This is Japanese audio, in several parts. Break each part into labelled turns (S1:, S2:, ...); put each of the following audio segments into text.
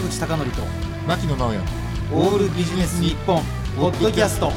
S1: 坂口孝則と
S2: 牧野直哉。
S1: オールビジネス日本ポッドキャスト。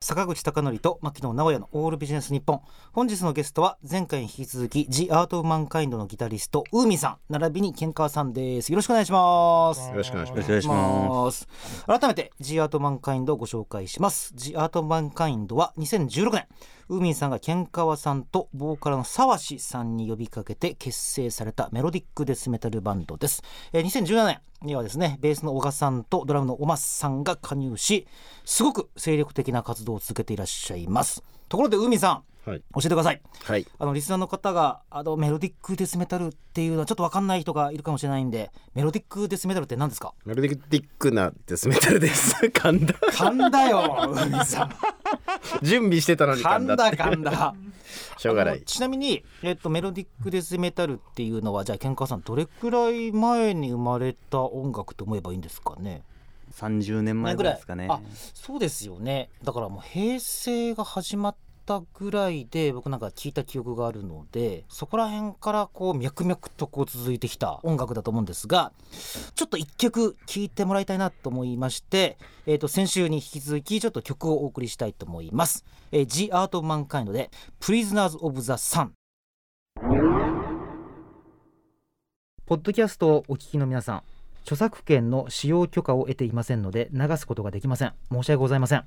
S1: 坂口孝則と牧野直哉のオールビジネス日本。本日のゲストは前回に引き続き The Art of Mankind のギタリストウーミンさん並びにケンカワさんです。よろしくお願いします。
S3: よろしくお願いします。
S1: 改めて G アートマンカインドをご紹介します。G アートマンカインドは2016年ウーミンさんがケンカワさんとボーカルの沢志さんに呼びかけて結成されたメロディックデスメタルバンドです、えー2017年にはですねベースの小賀さんとドラムの小松さんが加入しすごく精力的な活動を続けていらっしゃいますところでウーミンさん
S3: はい。
S1: 教えてください
S3: はい。
S1: あのリスナーの方があのメロディックデスメタルっていうのはちょっと分かんない人がいるかもしれないんでメロディックデスメタルって何ですか？
S3: メロディックなデスメタルです。噛んだ。
S1: 噛んだよ海さん
S3: 準備してたのに噛
S1: 噛んだ。噛んだ
S3: しょうがない。
S1: ちなみに、えっと、メロディックデスメタルっていうのはじゃあケンカワさんどれくらい前に生まれた音楽と思えばいいんですかね
S4: ？30年前ぐらいですかね。
S1: あそうですよねだからもう平成が始まったぐらいで僕なんか聞いた記憶があるのでそこら辺からこう脈々とこう続いてきた音楽だと思うんですがちょっと一曲聴いてもらいたいなと思いまして、えー、と先週に引き続きちょっと曲をお送りしたいと思います。えー、The Art of Mankind で Prisoners of the Sun ポッドキャストをお聞きの皆さん著作権の使用許可を得ていませんので流すことができません。申し訳ございません、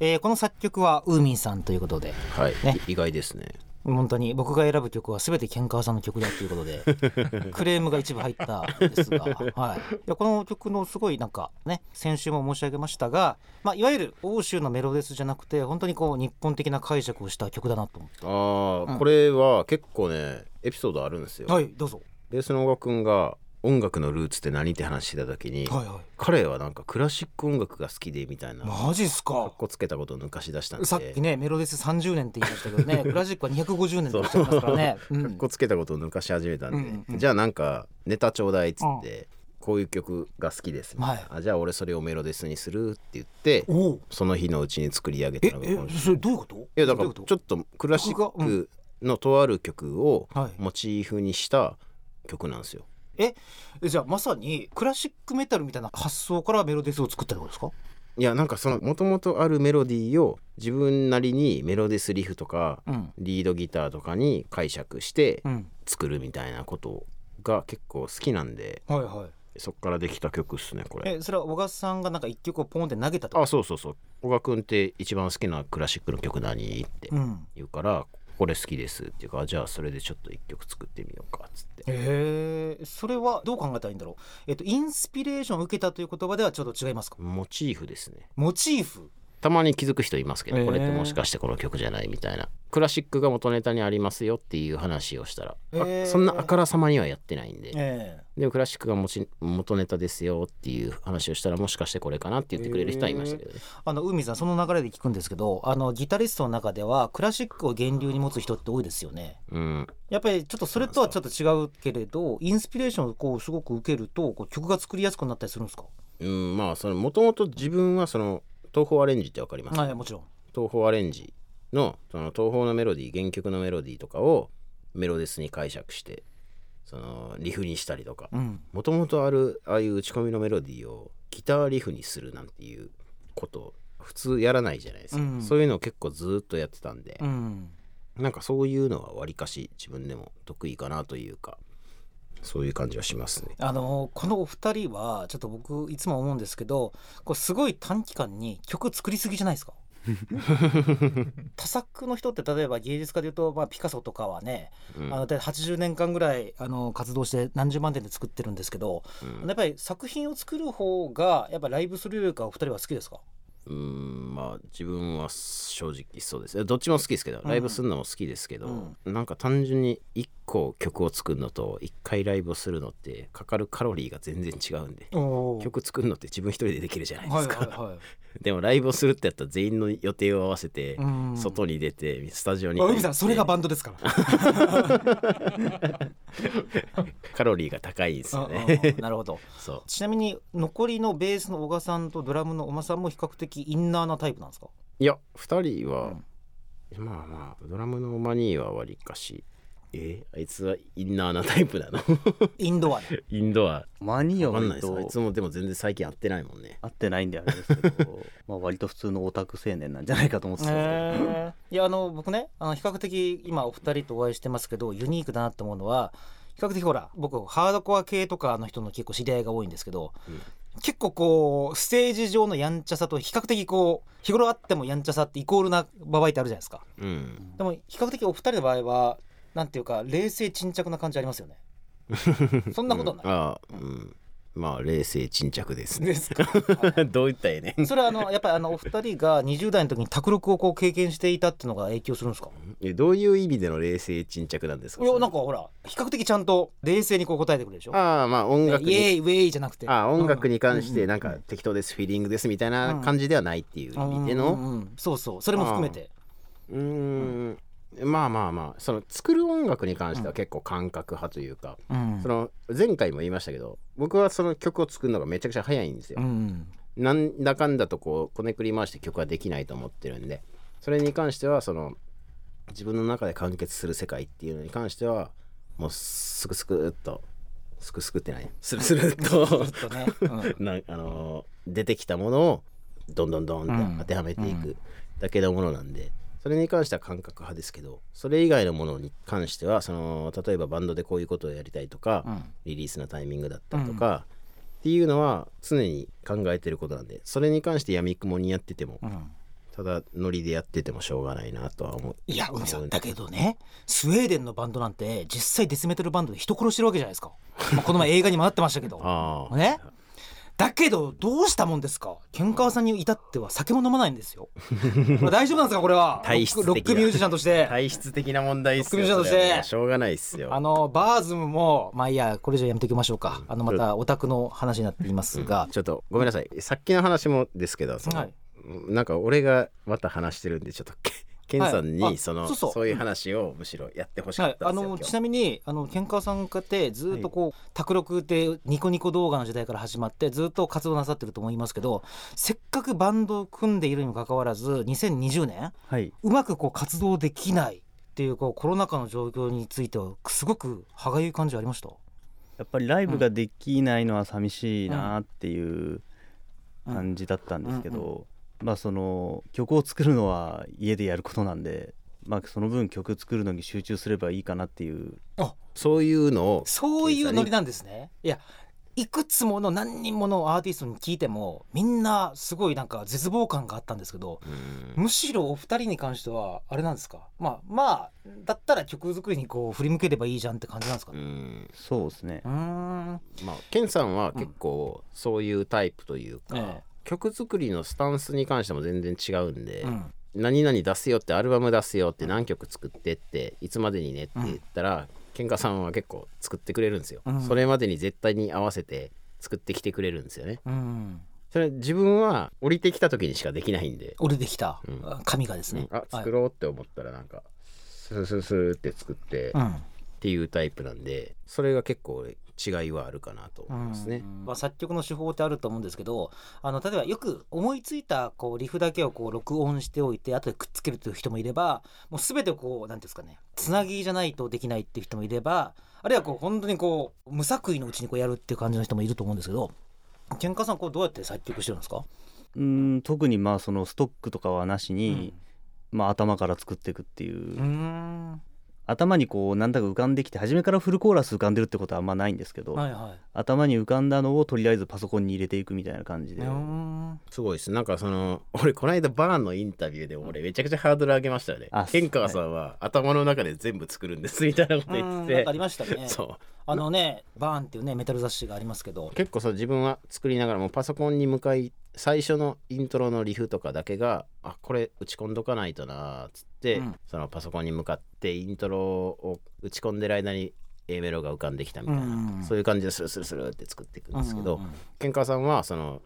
S1: えーこの作曲はウーミンさんということで
S3: はい
S1: ね。
S3: 意外ですね。
S1: 本当に僕が選ぶ曲は全てケンカワさんの曲だということで クレームが一部入ったんですが、はい、いやこの曲のすごいなんかね先週も申し上げましたが、まあ、いわゆる欧州のメロデスじゃなくて本当にこう日本的な解釈をした曲だなと思って
S3: ああ、
S1: うん
S3: これは結構ねエピソードあるんですよ。
S1: はいどうぞ
S3: ベースの小川くんが音楽のルーツって何って話してた時に、
S1: はいは
S3: 彼はなんかクラシック音楽が好きでみたいな。
S1: いマジっす
S3: か？
S1: か
S3: っこつけたことを抜かし出したんで。
S1: さっきねメロデス30年って言いましたけどね。クラシックは250年っておっしゃいますからね、う
S3: かっ
S1: ん
S3: こつけたことを抜かし始めたんで、
S1: うんうん
S3: じゃあなんかネタちょうだいっつって、こういう曲が好きですみたいな、
S1: はい。
S3: あじゃあ俺それをメロデスにするって言ってその日のうちに作り上げ
S1: え
S3: たのがこの
S1: えそれどういうこと？
S3: いやだからちょっとクラシックのとある曲を
S1: はい。
S3: モチーフにした曲なんですよ。
S1: えじゃあまさにクラシックメタルみたいな発想からメロデスを作ったってことですか？
S3: いやなんかそのもともとあるメロディーを自分なりにメロデスリフとか
S1: うん。
S3: リードギターとかに解釈して
S1: うん。
S3: 作るみたいなことが結構好きなんで
S1: はいはい。
S3: そっからできた曲っすねこれ。
S1: えそれは小川さんがなんか一曲をポンって投げたってこ
S3: あそうそうそう。小川君って一番好きなクラシックの曲何？って
S1: とうん。
S3: 言うからこれ好きですっていうかじゃあそれでちょっと一曲作ってみようかっつって。
S1: へえそれはどう考えたらいいんだろう？えっとインスピレーションを受けたという言葉ではちょっと違いますか？
S3: モチーフですね。
S1: モチーフ
S3: たまに気づく人いますけど、これってもしかしてこの曲じゃないみたいな。クラシックが元ネタにありますよっていう話をしたら、そんなあからさまにはやってないんで、
S1: え
S3: でもクラシックがもち元ネタですよっていう話をしたらもしかしてこれかなって言ってくれる人はいましたけどね、
S1: あの海さんその流れで聞くんですけどあのギタリストの中ではクラシックを源流に持つ人って多いですよね。
S3: うん。
S1: やっぱりちょっとそれとはちょっと違うけれどインスピレーションをこうすごく受けるとこう曲が作りやすくなったりするんですか？
S3: うん、まあそのもともと自分はその東宝アレンジってわかります？
S1: はいもちろん。
S3: 東宝アレンジのその東宝のメロディー原曲のメロディーとかをメロデスに解釈してそのリフにしたりとか。
S1: うん。
S3: もともとあるああいう打ち込みのメロディーをギターリフにするなんていうこと普通やらないじゃないですか、
S1: うん。
S3: そういうのを結構ずっとやってたんで、
S1: うん。
S3: なんかそういうのはわりかし自分でも得意かなというかそういう感じはしますね。
S1: あのこのお二人はちょっと僕いつも思うんですけどこれすごい短期間に曲作りすぎじゃないですか？多作の人って例えば芸術家でいうと、まあ、ピカソとかはね、
S3: うん。
S1: あの大体80年間ぐらいあの活動して何十万点で作ってるんですけど、
S3: うん。
S1: やっぱり作品を作る方がやっぱライブするよりかお二人は好きですか？
S3: うんまあ自分は正直そうです。どっちも好きですけどライブするのも好きですけど、なんか単純に1個曲を作るのと1回ライブをするのってかかるカロリーが全然違うんで
S1: 曲
S3: 曲作るのって自分一人でできるじゃないですか、
S1: はいはいはい。
S3: でもライブをするってやったら全員の予定を合わせて
S1: うん。
S3: 外に出てスタジオに。
S1: 海さんそれがバンドですから。
S3: カロリーが高いんですよ
S1: うん
S3: ね。
S1: うんうんなるほど。
S3: そう。
S1: ちなみに残りのベースの小賀さんとドラムの小間さんも比較的インナーなタイプなんですか？
S3: いや2人は、まあまあドラムのマニーはわりかしえあいつはインナーなタイプなの？
S1: インドアで
S3: インドア。
S4: マニア
S3: わかんな
S4: はい
S3: です。あいつもでも全然最近会ってないもんね。
S4: 合ってないんであれですけどまあ割と普通のオタク青年なんじゃないかと思ってたんですけど、
S1: へー。いやあの僕ねあの比較的今お二人とお会いしてますけどユニークだなと思うのは比較的ほら僕ハードコア系とかの人の結構知り合いが多いんですけど、
S3: うん。
S1: 結構こうステージ上のやんちゃさと比較的こう日頃あってもやんちゃさってイコールな場合ってあるじゃないですか。
S3: うん。
S1: でも比較的お二人の場合はなんていうか冷静沈着な感じありますよね。そんなことはない、
S3: うん。ああうん。まあ冷静沈着ですね。
S1: ですか、はい。
S3: どういったらええねん。
S1: それはあのやっぱりあのお二人が20代の時に卓録をこう経験していたっていうのが影響するんですか？
S3: えどういう意味での冷静沈着なんですか？
S1: いやなんかほら比較的ちゃんと冷静にこう答えてくれるでしょ？
S3: ああまあ音楽
S1: イエイウェイじゃなくて。
S3: ああ音楽に関し
S1: うん。
S3: てなんか適当ですフィーリングですみたいな感じではないっていう意味での
S1: うんうんうん。そうそう。それも含めて。
S3: うーんまあまあまあその作る音楽に関しては結構感覚派というか、
S1: うん。
S3: その前回も言いましたけど僕はその曲を作るのがめちゃくちゃ早いんですよ、
S1: うん。
S3: なんだかんだとこうこねくり回して曲はできないと思ってるんでそれに関してはその自分の中で完結する世界っていうのに関してはもうすくすくっとすくすくってない。スルスルっと
S1: ちょっとね、うん。
S3: なあのー出てきたものをどんどんどんって当てはめていくだけのものなんで、それに関しては感覚派ですけどそれ以外のものに関してはその例えばバンドでこういうことをやりたいとか、
S1: うん。
S3: リリースのタイミングだったりとか、っていうのは常に考えてることなんでそれに関してやみくもにやってても、
S1: うん。
S3: ただノリでやっててもしょうがないなとは思う。
S1: いや海さんだけどねスウェーデンのバンドなんて実際デスメタルバンドで人殺してるわけじゃないですか、まあ、この前映画にもなってましたけど。
S3: ああ
S1: ね？だけどどうしたもんですか？ケンカワさんに至っては酒も飲まないんですよ。大丈夫なんですかこれは？
S3: 体質
S1: ロックミュージシャンとして。
S3: 体質的な問題っすよ
S1: ロックミュージシャンとして。
S3: しょうがないっすよ。
S1: あのバーズムもまあいいやこれじゃやめておきましょうか。あのまたオタクの話になっていますが、
S3: ちょっとごめんなさい。さっきの話もですけどその、
S1: はい。
S3: なんか俺がまた話してるんでちょっとケさんにその、
S1: そう
S3: いう話をむしろやってほしか
S1: はい、あ
S3: ったんですよ、今日。
S1: のちなみにあのケンカワさんかってずっとこう卓録ってニコニコ動画の時代から始まってずっと活動なさってると思いますけどせっかくバンドを組んでいるにもかかわらず2020年
S4: はい、
S1: うまくこう活動できないっていうこうコロナ禍の状況についてはすごく歯がゆい感じありました？
S4: やっぱりライブができないのは寂しいなっていう感じだったんですけど、
S1: うん
S4: まあその曲を作るのは家でやることなんで、まあ、その分曲作るのに集中すればいいかなっていう。
S3: そういうのを
S1: そういうノリなんですね。いやいくつもの何人ものアーティストに聞いてもみんなすごいなんか絶望感があったんですけど
S3: うん。
S1: むしろお二人に関してはあれなんですか？まあまあだったら曲作りにこう振り向ければいいじゃんって感じなんですか？ね
S3: うん。
S4: そうですね。
S1: うーん。
S3: まあケンさんは結構そういうタイプというか、
S1: え
S3: 曲作りのスタンスに関しても全然違うんで、
S1: えうん。
S3: 何々出すよってアルバム出すよって何曲作ってっていつまでにねって言ったら、ケンカさんは結構作ってくれるんですよ、
S1: うん。
S3: それまでに絶対に合わせて作ってきてくれるんですよね。
S1: うん。
S3: それ自分は降りてきた時にしかできないんで、
S1: 俺できた。
S3: うん。
S1: 紙がですね。
S3: あ作ろうって思ったらなんかスルスルスルって作ってっ
S1: うん
S3: ていうタイプなんでそれが結構違いはあるかなと思いますね、
S1: まあ、作曲の手法ってあると思うんですけどあの例えばよく思いついたこうリフだけをこう録音しておいて後でくっつけるという人もいればもう全てこう何ていうんですかねつなぎじゃないとできないっていう人もいればあるいはこう本当にこう無作為のうちにこうやるっていう感じの人もいると思うんですけどケンカさんこうどうやって作曲してるんですか、
S4: うーん特にまあそのストックとかはなしに、まあ、頭から作っていくっていう、
S1: うんん
S4: 頭にこうなんだか浮かんできて初めからフルコーラス浮かんでるってことはあんまないんですけど、
S1: はいはい。
S4: 頭に浮かんだのをとりあえずパソコンに入れていくみたいな感じで、
S1: うん。
S3: すごいです。なんかその俺この間バーンのインタビューで俺めちゃくちゃハードル上げましたよね。
S4: あ
S3: ケンカワさんは頭の中で全部作るんですみたいなこと言ってて。
S1: ありましたね。
S3: そう
S1: あのねバーンっていうねメタル雑誌がありますけど。
S3: 結構そう自分は作りながらもパソコンに向かい最初のイントロのリフとかだけがあこれ打ち込んどかないとなーっつって、
S1: うん。
S3: そのパソコンに向かってイントロを打ち込んでる間に A メロが浮かんできたみたいな、
S1: うん
S3: そういう感じでスルスルスルって作っていくんですけど、
S1: うんうんうん
S3: ケンカワさんはその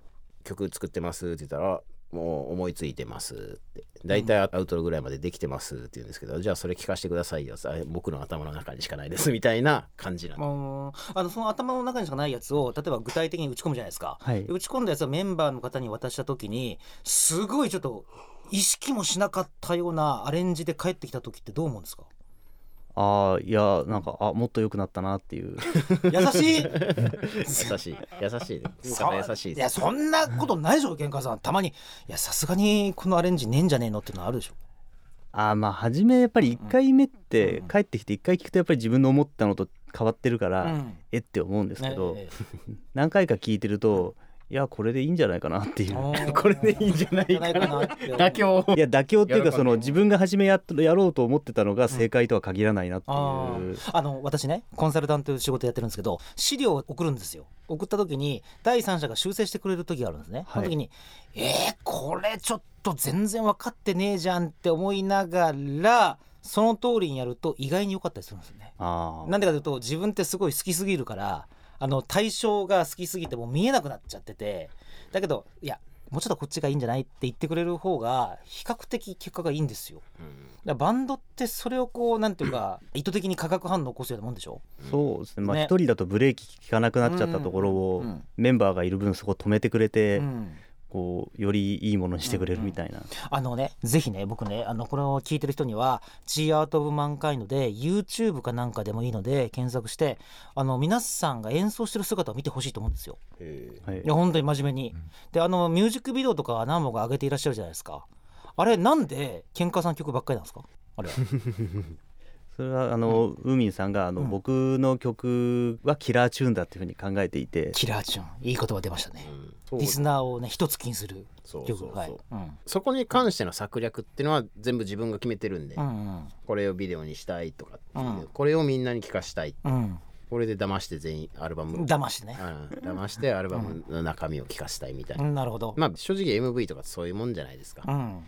S3: 曲作ってますって言ったらもう思いついてますって。大体アウトロぐらいまでできてますって言うんですけど、じゃあそれ聞かせてくださいよ。あ僕の頭の中にしかないですみたいな感じなんで。
S1: もうあのその頭の中にしかないやつを例えば具体的に打ち込むじゃないですか、
S4: はい。
S1: 打ち込んだやつをメンバーの方に渡した時にすごいちょっと意識もしなかったようなアレンジで帰ってきた時ってどう思うんですか？
S4: あああいやなんかあもっと良くなったなっていう。
S1: 優しい？
S3: 優しい。優しい優しい
S1: いやそんなことないでしょ喧嘩さん。たまにいやさすがにこのアレンジねえんじゃねえのっていうのあるでしょ。
S4: あーまあ初めやっぱり1回目って
S1: うん。
S4: 帰ってきて1回聞くとやっぱり自分の思ったのと変わってるから、
S1: うん。
S4: えって思うんですけど、何回か聞いてるといやこれでいいんじゃないかなっていう。
S1: え
S3: これでいいんじゃない
S1: か
S3: かな
S1: なって
S3: 妥協。
S4: いや妥協っていうかその自分が初めやっやろうと思ってたのが正解とは限らないなっていう、
S1: あー。あの私ねコンサルタント仕事やってるんですけど資料を送るんですよ。送った時に第三者が修正してくれる時があるんですね、
S4: はい。
S1: その時に「えー、これちょっと全然分かってねえじゃん」って思いながらその通りにやると意外に良かったりするんですよね。なんでかというと自分ってすごい好きすぎるからあの対象が好きすぎてもう見えなくなっちゃっててだけどいやもうちょっとこっちがいいんじゃないって言ってくれる方が比較的結果がいいんですよ。だからバンドってそれをこうなんていうか意図的に化学反応を起こすようなもんでしょ？
S4: そうですね。まあ
S1: ね。
S4: 一人だとブレーキ効かなくなっちゃったところを、
S1: うん。うん。
S4: メンバーがいる分そこ止めてくれて、
S1: うん
S4: こうよりいいものにしてくれるみたいな、
S1: あのねぜひね僕ねあのこれを聞いてる人には「G Art of Mankind」で YouTube かなんかでもいいので検索してあの皆さんが演奏してる姿を見てほしいと思うんですよ。
S4: はい
S1: いや本当に真面目に。であのミュージックビデオとか何本か上げていらっしゃるじゃないですか。あれなんで喧嘩さん曲ばっかりなんですか？あれは。
S4: それはあの、ウーミンさんがあの、
S1: うん。
S4: 僕の曲はキラーチューンだっていうふうに考えていて。
S1: キラーチューン。いい言葉出ましたね。
S3: うん
S1: リスナーをね一つ気にする曲。はい。うん。
S3: そこに関しての策略っていうのは全部自分が決めてるんで、
S1: うん
S3: これをビデオにしたいとかっていう、
S1: うん。
S3: これをみんなに聞かしたい。
S1: うん。
S3: これで騙して全員アルバム。
S1: うん。騙してね。
S3: うん。騙してアルバムの中身を聞かしたいみたいな、
S1: うん。なるほど。
S3: まあ正直 MV とかそういうもんじゃないですか、
S1: うん。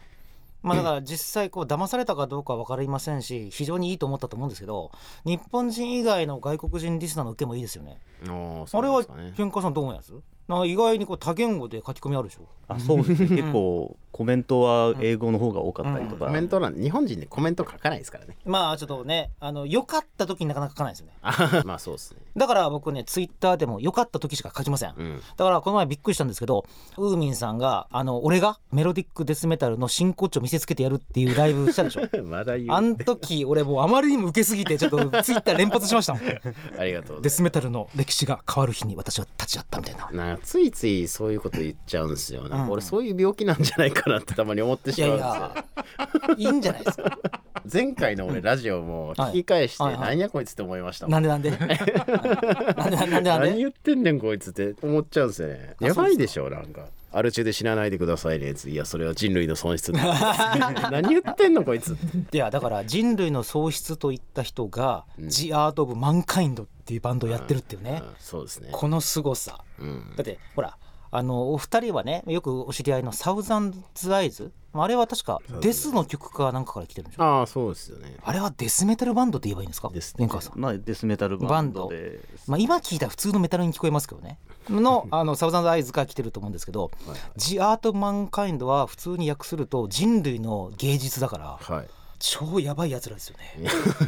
S1: まあだから実際こう騙されたかどうかは分かりませんし非常にいいと思ったと思うんですけど日本人以外の外国人リスナーの受けもいいですよね。
S3: ああそ
S1: あれは
S3: ね
S1: ケンカさんどう思います？な意外にこう多言語で書き込みあるでしょ？
S4: あそうですね。結構コメントは英語の方が多かったりとか、
S3: コメント欄日本人でコメント書かないですからね。
S1: まあちょっとねあの良かった時になかなか書かないですよね。
S3: あ まあそうですね。
S1: だから僕ねツイッターでも良かった時しか書きません、
S3: うん。
S1: だからこの前びっくりしたんですけどウーミンさんがあの俺がメロディックデスメタルの真骨頂見せつけてやるっていうライブしたでしょ？
S3: まだ言う
S1: あん時俺もうあまりにも受けすぎてちょっとツイッター連発しましたもん。
S3: ありがとうございます。
S1: デスメタルの歴史が変わる日に私は立ち会ったみたいな
S3: ついついそういうこと言っちゃうんですよなん。俺そういう病気なんじゃないかなってたまに思ってしまうんですよ。
S1: いやいいんじゃないですか。
S3: 前回の俺ラジオも聞き返して何やこいつって思いましたもん。
S1: なんでなんで？
S3: 何
S1: で
S3: 言ってんねんこいつって思っちゃうんですよね。
S1: あ
S3: やばいでしょなんかアル中で死なないでくださいね。いやそれは人類の損失。だ 何言ってんのこいつ。
S1: いやだから人類の喪失といった人が「
S3: うん。
S1: The Art of Mankind」っていうバンドをやってるっていうね。
S3: うんそうですね。
S1: この凄さ。
S3: うん。
S1: だってほらあのお二人はねよくお知り合いのサウザンズ・アイズ？あれは確かデスの曲かなんかから来てるんでしょ？
S3: ああそうですよね。
S1: あれはデスメタルバンドって言えばいいんですか？
S3: です
S1: 天川さん。
S4: まあデスメタルバンドで。
S1: まあ、今聞いたら普通のメタルに聞こえますけどね。の あのサウザンズ・アイズから来てると思うんですけど
S3: はい「
S1: The Art of Mankind」は普通に訳すると人類の芸術だから
S3: はい
S1: 超やばいやつらですよ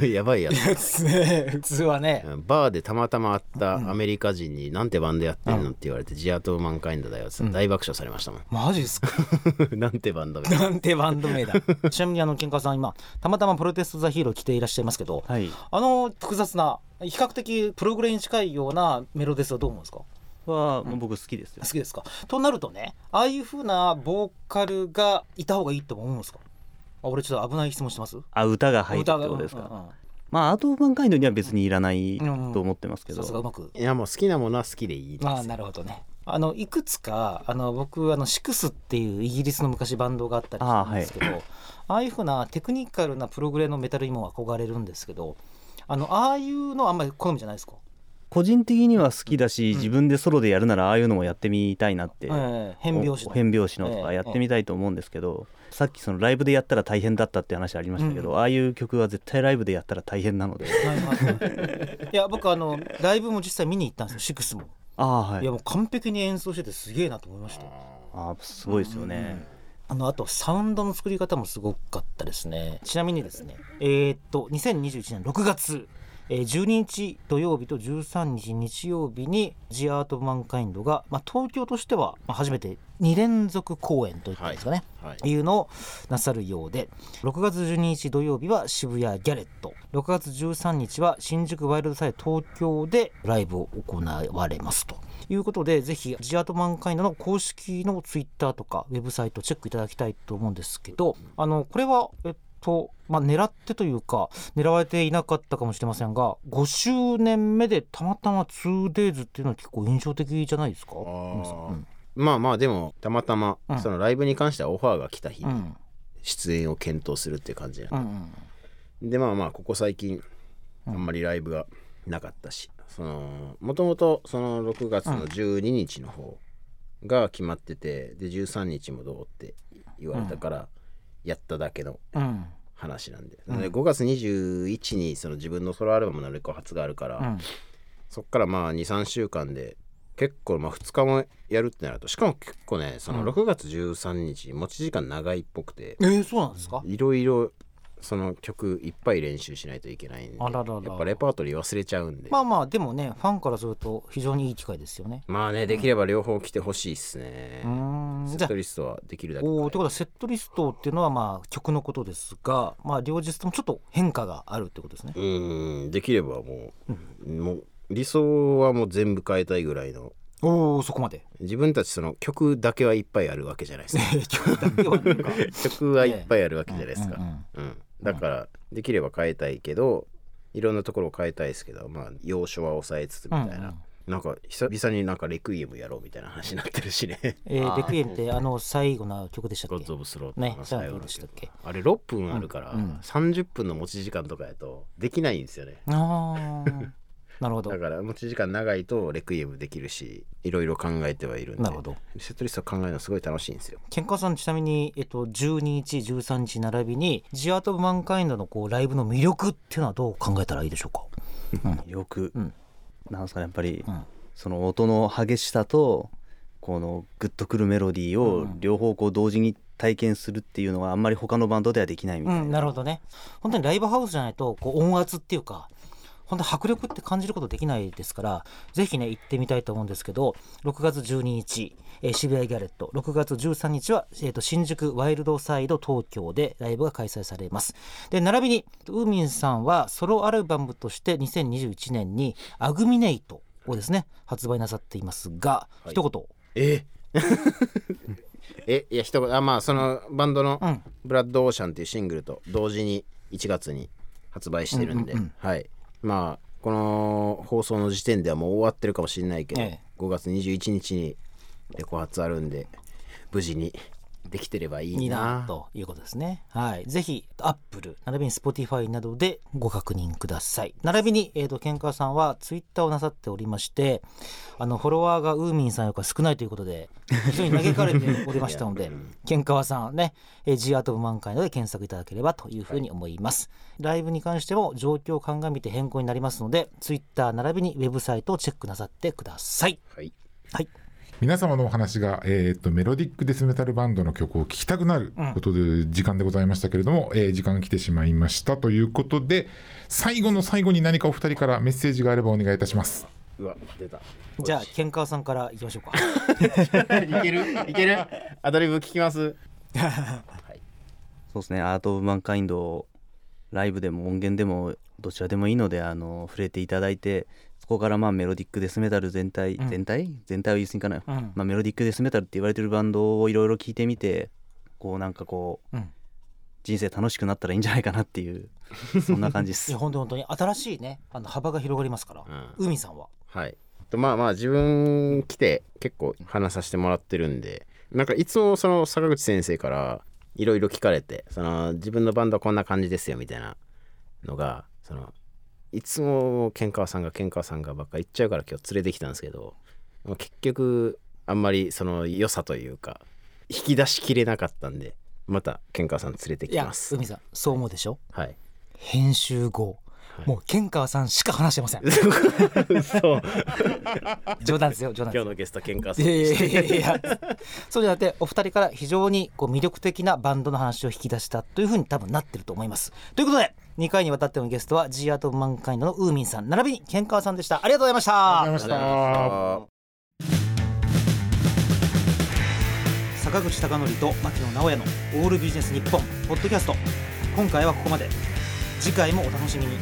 S1: ね。
S3: やばいやつ
S1: 普通はね。
S3: バーでたまたま会ったアメリカ人に「なんてバンドやってるの?」って言われて「ジアトーマンカインドだよ」って大爆笑されましたもん。
S1: マジですか？
S3: なんてバンド名
S1: なんてバンド名だ。ちなみにあのケンカさん今たまたまプロテスト・ザ・ヒーロー着ていらっしゃいますけど
S4: はい。
S1: あの複雑な比較的プログレに近いようなメロデスはどう思うんですか？
S4: は、僕好きですよ。
S1: 好きですか？となるとねああいう風なボーカルがいた方がいいと思うんですか？あ俺ちょっと危ない質問してます？
S4: あ歌が入るってことですか、
S1: うんうん。
S4: まあアート・オブ・マンカインドには別にいらない
S1: うん
S4: と思ってますけど、
S1: さすがうまく。
S3: いやもう好きなものは好きでいいです、
S1: まあなるほどね。あのいくつかあの僕あのシクスっていうイギリスの昔バンドがあったりしたんですけどあ,、あいうふうなテクニカルなプログレのメタルにも憧れるんですけどあのああいうのはあんまり好みじゃないですか、
S4: 個人的には好きだし、自分でソロでやるならああいうのもやってみたいなって、
S1: ええ変拍子
S4: 変拍子のと
S1: ええ。
S4: かやってみたいと思うんですけど、さっきそのライブでやったら大変だったって話ありましたけど、
S1: うん。
S4: ああいう曲は絶対ライブでやったら大変なので。
S1: はいや僕あのライブも実際見に行ったんですよ。シクスも、
S4: ああはい。
S1: い、やもう完璧に演奏しててすげえなと思いました。
S4: ああすごいですよね、
S1: あのあとサウンドの作り方もすごかったですね。ちなみにですねえーっと2021年6月、えー12日土曜日と13日日曜日に「ジアート・マンカインドが」まあ、東京としてはまあ初めて2連続公演といったんですかね、
S3: はい
S1: い。うのをなさるようで6月12日土曜日は渋谷ギャレット。6月13日は新宿ワイルドサイド東京でライブを行われます。ということでぜひジアートマンカインドの公式のツイッターとかウェブサイトチェックいただきたいと思うんですけどあのこれはえっとまあ狙ってというか狙われていなかったかもしれませんが5周年目でたまたま 2days っていうのは結構印象的じゃないですか？うん。
S3: まあまあでもたまたま
S1: うん。
S3: そのライブに関してはオファーが来た日に
S1: うん。
S3: 出演を検討するっていう感じで、
S1: うんうん
S3: でまあまあここ最近あんまりライブがなかったしそのもともとその6月の12日の方が決まっててで13日もどうって言われたからやっただけの
S1: うん。
S3: 話なんで,、なので5月21にその自分のソロアルバムのレコ発があるから、
S1: うん。
S3: そっからまあ23週間で結構まあ2日もやるってなるとしかも結構ねその6月13日持ち時間長いっぽくて
S1: えー、そうなんですか？
S3: いろいろその曲いっぱい練習しないといけないんで
S1: あららら。
S3: やっぱレパートリー忘れちゃうんで。
S1: まあまあでもねファンからすると非常にいい機会ですよね。
S3: まあねできれば両方来てほしいっすね。
S1: うーん。
S3: セットリストはできるだけ
S1: おー
S3: 変え
S1: ということはセットリストっていうのはまあ曲のことですがまあ両日ともちょっと変化があるってことですね。
S3: うーんできればもう、もう理想はもう全部変えたいぐらいの。
S1: おおそこまで。
S3: 自分たちその曲だけはいっぱいあるわけじゃないですか。
S1: 曲だけ は
S3: いっぱいあるわけじゃないですか、
S1: うん
S3: だからできれば変えたいけどいろんなところを変えたいですけどまあ要所は抑えつつみたいな、
S1: うんうん。
S3: なんか久々になんかレクイエムやろうみたいな話になってるしね。
S1: えー、レクイエムってあの最後の曲でしたっけ？
S3: ゴッド・オブ・スロー
S1: 最後でしたっけ？
S3: あれ6分あるから、
S1: うんうん。
S3: 30分の持ち時間とかやとできないんですよね。
S1: ああなるほど。
S3: だから持ち時間長いとレクイエムできるしいろいろ考えてはいるんで。
S1: なるほど。
S3: セットリスト考えるのすごい楽しいんですよ。
S1: ケンカさんちなみに、えっと、12日13日並びにジアート・オブ・マンカインドのこうライブの魅力っていうのはどう考えたらいいでしょうか？
S4: よく、
S1: うん。
S4: なんですかねやっぱり、
S1: うん。
S4: その音の激しさとこのグッとくるメロディーを
S1: うん。
S4: 両方こう同時に体験するっていうのはあんまり他のバンドではできないみたいな、
S1: うん、なるほどね。本当にライブハウスじゃないとこう音圧っていうか本当に迫力って感じることできないですからぜひね行ってみたいと思うんですけど6月12日、えー渋谷ギャレット。6月13日は、えー、と新宿ワイルドサイド東京でライブが開催されます。で並びにウーミンさんはソロアルバムとして2021年に「アグミネイト」をですね発売なさっていますが、
S3: はい。
S1: 一言。
S3: え？えいや一言。あまあそのバンドの
S1: うん「
S3: ブラッドオーシャン」っていうシングルと同時に1月に発売してるんで、
S1: うんうんうん。
S3: はいまあこの放送の時点ではもう終わってるかもしれないけど、
S1: ええ。
S3: 5月21日にレコ発あるんで無事にできてればいいな
S1: ということですね。はい。ぜひ、アップル、並びに Spotify などでご確認ください。並びに、えっ、と、ケンカさんはツイッターをなさっておりまして、あの、フォロワーがウーミンさんよりか少ないということで、非常に嘆かれておりましたので、ケンカワさんね、えー、G アートオブマンカインドで検索いただければというふうに思います。ライブに関しても状況を鑑みて変更になりますので、ツイッター並びにウェブサイトをチェックなさってください。
S3: はい
S1: はい。
S2: 皆様のお話が、えー、とメロディックデスメタルバンドの曲を聴きたくなることで時間でございましたけれども、えー時間が来てしまいましたということで最後の最後に何かお二人からメッセージがあればお願いいたします。
S3: うわ出た。
S1: じゃあ、ケンカワさんからいきましょうか。
S3: いける？いける？アドリブ聞きます？
S4: そうですね。アート・オブ・マンカインドライブでも音源でもどちらでもいいのであの触れていただいてそこからまあメロディックデスメタル全体、
S1: うん。
S4: 全体？全体は言い過ぎかな、
S1: うん。
S4: まあ、メロディックデスメタルって言われてるバンドをいろいろ聞いてみてこうなんかこう
S1: うん。
S4: 人生楽しくなったらいいんじゃないかなっていう そんな感じで
S1: い
S4: す
S1: や本当に本当に新しいねあの幅が広がりますから、
S3: うん。
S1: 海さんは。
S3: はい。とまあまあ自分来て結構話させてもらってるんでなんかいつもその坂口先生からいろいろ聞かれてその自分のバンドはこんな感じですよみたいなのがそのいつもケンカワさんがケンカワさんがばっか言っちゃうから今日連れてきたんですけど結局あんまりその良さというか引き出しきれなかったんでまたケンカワさん連れてきます。
S1: 海さんそう思うでしょ？
S3: はい。
S1: 編集後、
S3: い。
S1: もうケンカワさんしか話してません。
S3: 嘘。
S1: 冗談ですよ冗談ですよ。
S3: 今日のゲストケンカワさん。
S1: いやいやいやいや。そうじゃなくてお二人から非常にこう魅力的なバンドの話を引き出したというふうに多分なってると思います。ということで2回にわたってのゲストは G アートマンカインドのウーミンさん。並びにケンカワさんでした。ありがとうございました。
S2: ありがとうございました。
S1: 坂口孝則と牧野直哉の「オールビジネス日本ポッドキャスト。今回はここまで。次回もお楽しみに